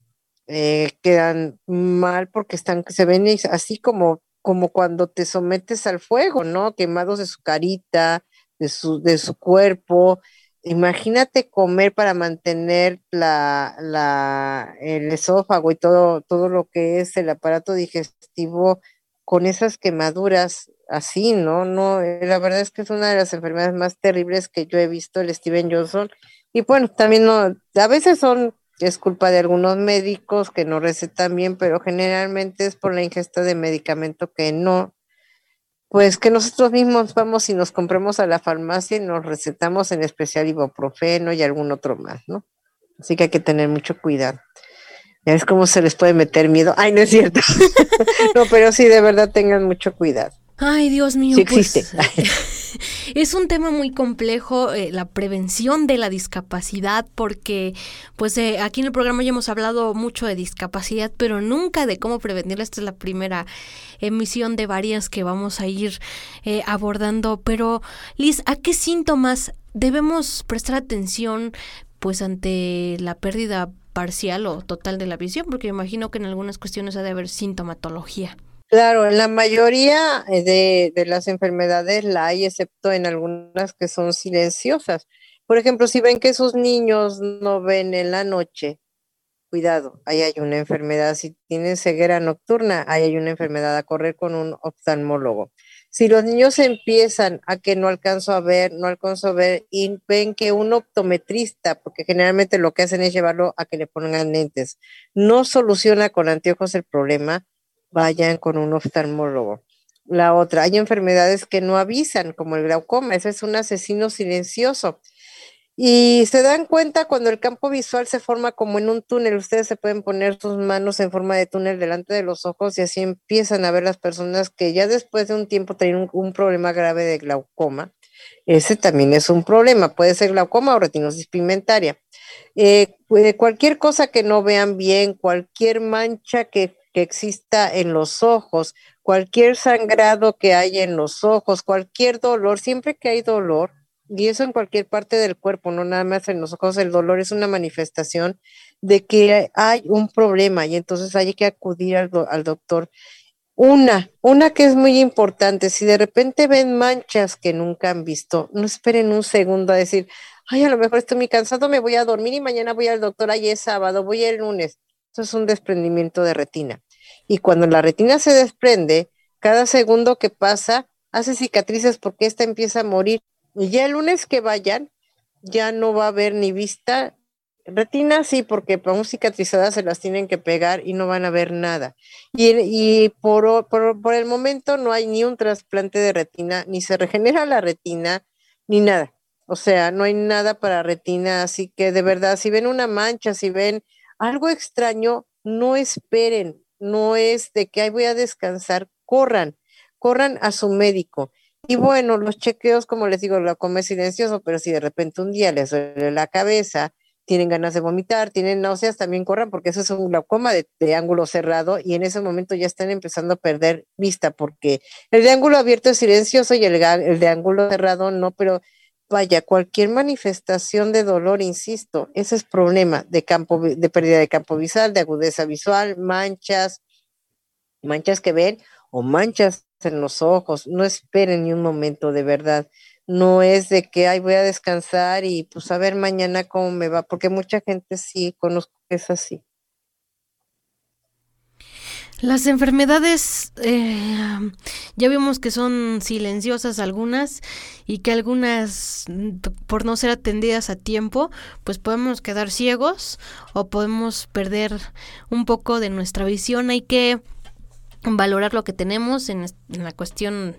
Speaker 3: eh, quedan mal porque están, se ven así como, como cuando te sometes al fuego, ¿no? Quemados de su carita, de su, de su cuerpo, imagínate comer para mantener la, la, el esófago y todo, todo lo que es el aparato digestivo con esas quemaduras así, ¿no? No, eh, la verdad es que es una de las enfermedades más terribles que yo he visto, el Steven Johnson. Y bueno, también no, a veces son, es culpa de algunos médicos que no recetan bien, pero generalmente es por la ingesta de medicamento que no, pues que nosotros mismos vamos y nos compremos a la farmacia y nos recetamos en especial ibuprofeno y algún otro más, ¿no? Así que hay que tener mucho cuidado. Es como se les puede meter miedo. Ay, no es cierto. no, pero sí, de verdad tengan mucho cuidado.
Speaker 1: Ay, Dios mío.
Speaker 3: Sí pues, existe.
Speaker 1: es un tema muy complejo, eh, la prevención de la discapacidad, porque pues eh, aquí en el programa ya hemos hablado mucho de discapacidad, pero nunca de cómo prevenirla. Esta es la primera emisión de varias que vamos a ir eh, abordando. Pero, Liz, ¿a qué síntomas debemos prestar atención pues ante la pérdida parcial o total de la visión? Porque imagino que en algunas cuestiones ha de haber sintomatología.
Speaker 3: Claro, en la mayoría eh, de, las enfermedades la hay, excepto en algunas que son silenciosas. Por ejemplo, si ven que sus niños no ven en la noche, cuidado, ahí hay una enfermedad. Si tienen ceguera nocturna, ahí hay una enfermedad a correr con un oftalmólogo. Si los niños empiezan a que no alcanzo a ver, no alcanzo a ver, y ven que un optometrista, porque generalmente lo que hacen es llevarlo a que le pongan lentes, no soluciona con anteojos el problema, vayan con un oftalmólogo. La otra, hay enfermedades que no avisan, como el glaucoma, ese es un asesino silencioso. Y se dan cuenta cuando el campo visual se forma como en un túnel. Ustedes se pueden poner sus manos en forma de túnel delante de los ojos y así empiezan a ver las personas que ya después de un tiempo tienen un, problema grave de glaucoma. Ese también es un problema. Puede ser glaucoma o retinosis pigmentaria. Eh, cualquier cosa que no vean bien, cualquier mancha que, que exista en los ojos, cualquier sangrado que haya en los ojos, cualquier dolor, siempre que hay dolor, y eso en cualquier parte del cuerpo, no nada más en los ojos, el dolor es una manifestación de que hay un problema y entonces hay que acudir al, al doctor. Una, una que es muy importante, si de repente ven manchas que nunca han visto, no esperen un segundo a decir, ay, a lo mejor estoy muy cansado, me voy a dormir y mañana voy al doctor, ay, es sábado, voy el lunes. Eso es un desprendimiento de retina. Y cuando la retina se desprende, cada segundo que pasa hace cicatrices porque esta empieza a morir y ya el lunes que vayan, ya no va a haber ni vista. Retina sí, porque para un cicatrizadas se las tienen que pegar y no van a ver nada. Y, y por, por, por el momento no hay ni un trasplante de retina, ni se regenera la retina, ni nada. O sea, no hay nada para retina, así que de verdad, si ven una mancha, si ven algo extraño, no esperen, no es de que ahí voy a descansar, corran, corran a su médico. Y bueno, los chequeos, como les digo, lo come silencioso, pero si de repente un día les duele la cabeza, tienen ganas de vomitar, tienen náuseas, también corran porque eso es un glaucoma de, ángulo cerrado y en ese momento ya están empezando a perder vista porque el de ángulo abierto es silencioso y el, el de ángulo cerrado no, pero vaya, cualquier manifestación de dolor, insisto, ese es problema de campo, de pérdida de campo visual, de agudeza visual, manchas, manchas que ven o manchas en los ojos, no esperen ni un momento de verdad. No es de que, ay, voy a descansar y pues a ver mañana cómo me va, porque mucha gente sí conozco que es así.
Speaker 1: Las enfermedades, eh, ya vimos que son silenciosas algunas y que algunas, por no ser atendidas a tiempo, pues podemos quedar ciegos o podemos perder un poco de nuestra visión. Hay que valorar lo que tenemos en, la cuestión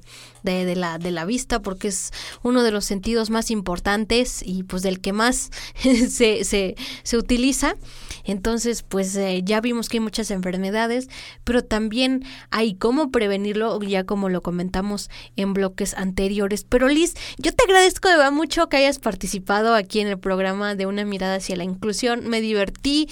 Speaker 1: de, la, de la vista porque es uno de los sentidos más importantes y pues del que más se, se, se utiliza entonces, pues eh, ya vimos que hay muchas enfermedades, pero también hay cómo prevenirlo, ya como lo comentamos en bloques anteriores. Pero Liz, yo te agradezco de verdad mucho que hayas participado aquí en el programa de Una mirada hacia la inclusión. Me divertí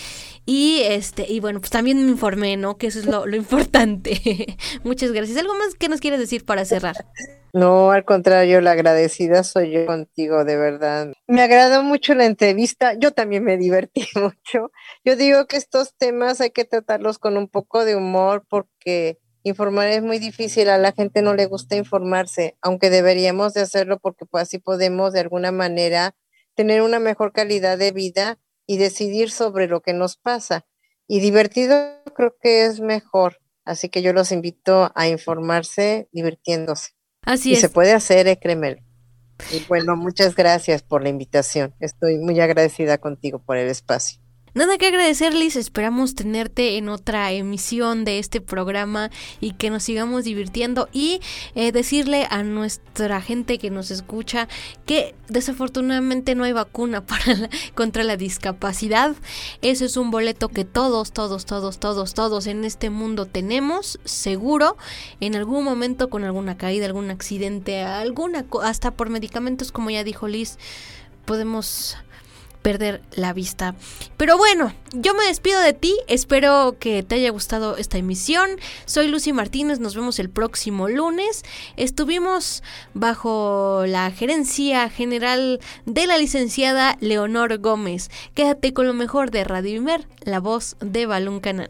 Speaker 1: y este y bueno, pues también me informé, ¿no? Que eso es lo, lo importante. Muchas gracias. ¿Algo más que nos quieres decir para cerrar?
Speaker 3: No, al contrario, la agradecida soy yo contigo, de verdad. Me agradó mucho la entrevista, yo también me divertí mucho. Yo digo que estos temas hay que tratarlos con un poco de humor porque informar es muy difícil, a la gente no le gusta informarse, aunque deberíamos de hacerlo porque pues así podemos de alguna manera tener una mejor calidad de vida y decidir sobre lo que nos pasa. Y divertido creo que es mejor, así que yo los invito a informarse divirtiéndose.
Speaker 1: Así
Speaker 3: y
Speaker 1: es.
Speaker 3: se puede hacer, eh, Y bueno, muchas gracias por la invitación. Estoy muy agradecida contigo por el espacio.
Speaker 1: Nada que agradecer, Liz. Esperamos tenerte en otra emisión de este programa y que nos sigamos divirtiendo y eh, decirle a nuestra gente que nos escucha que desafortunadamente no hay vacuna contra la discapacidad. Ese es un boleto que todos, todos, todos, todos, todos en este mundo tenemos seguro en algún momento con alguna caída, algún accidente, alguna hasta por medicamentos como ya dijo Liz podemos perder la vista. Pero bueno, yo me despido de ti, espero que te haya gustado esta emisión. Soy Lucy Martínez, nos vemos el próximo lunes. Estuvimos bajo la gerencia general de la licenciada Leonor Gómez. Quédate con lo mejor de Radio Imer, la voz de Balún Canal.